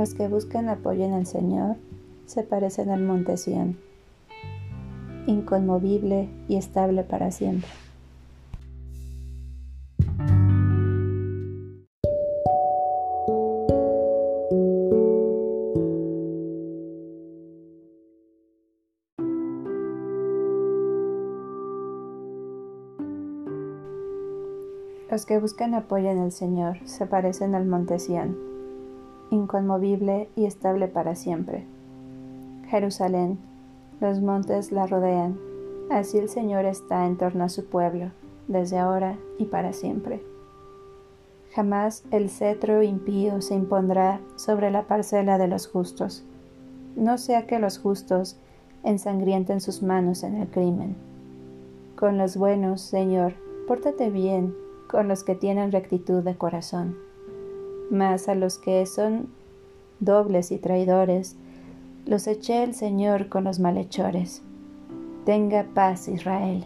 los que buscan apoyo en el Señor se parecen al monte Sión, inconmovible y estable para siempre. Los que buscan apoyo en el Señor se parecen al monte Sión inconmovible y estable para siempre. Jerusalén, los montes la rodean, así el Señor está en torno a su pueblo, desde ahora y para siempre. Jamás el cetro impío se impondrá sobre la parcela de los justos, no sea que los justos ensangrienten sus manos en el crimen. Con los buenos, Señor, pórtate bien con los que tienen rectitud de corazón mas a los que son dobles y traidores, los eché el Señor con los malhechores. Tenga paz Israel.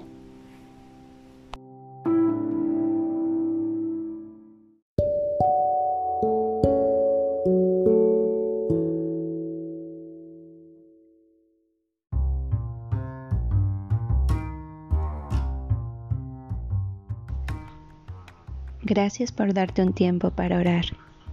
Gracias por darte un tiempo para orar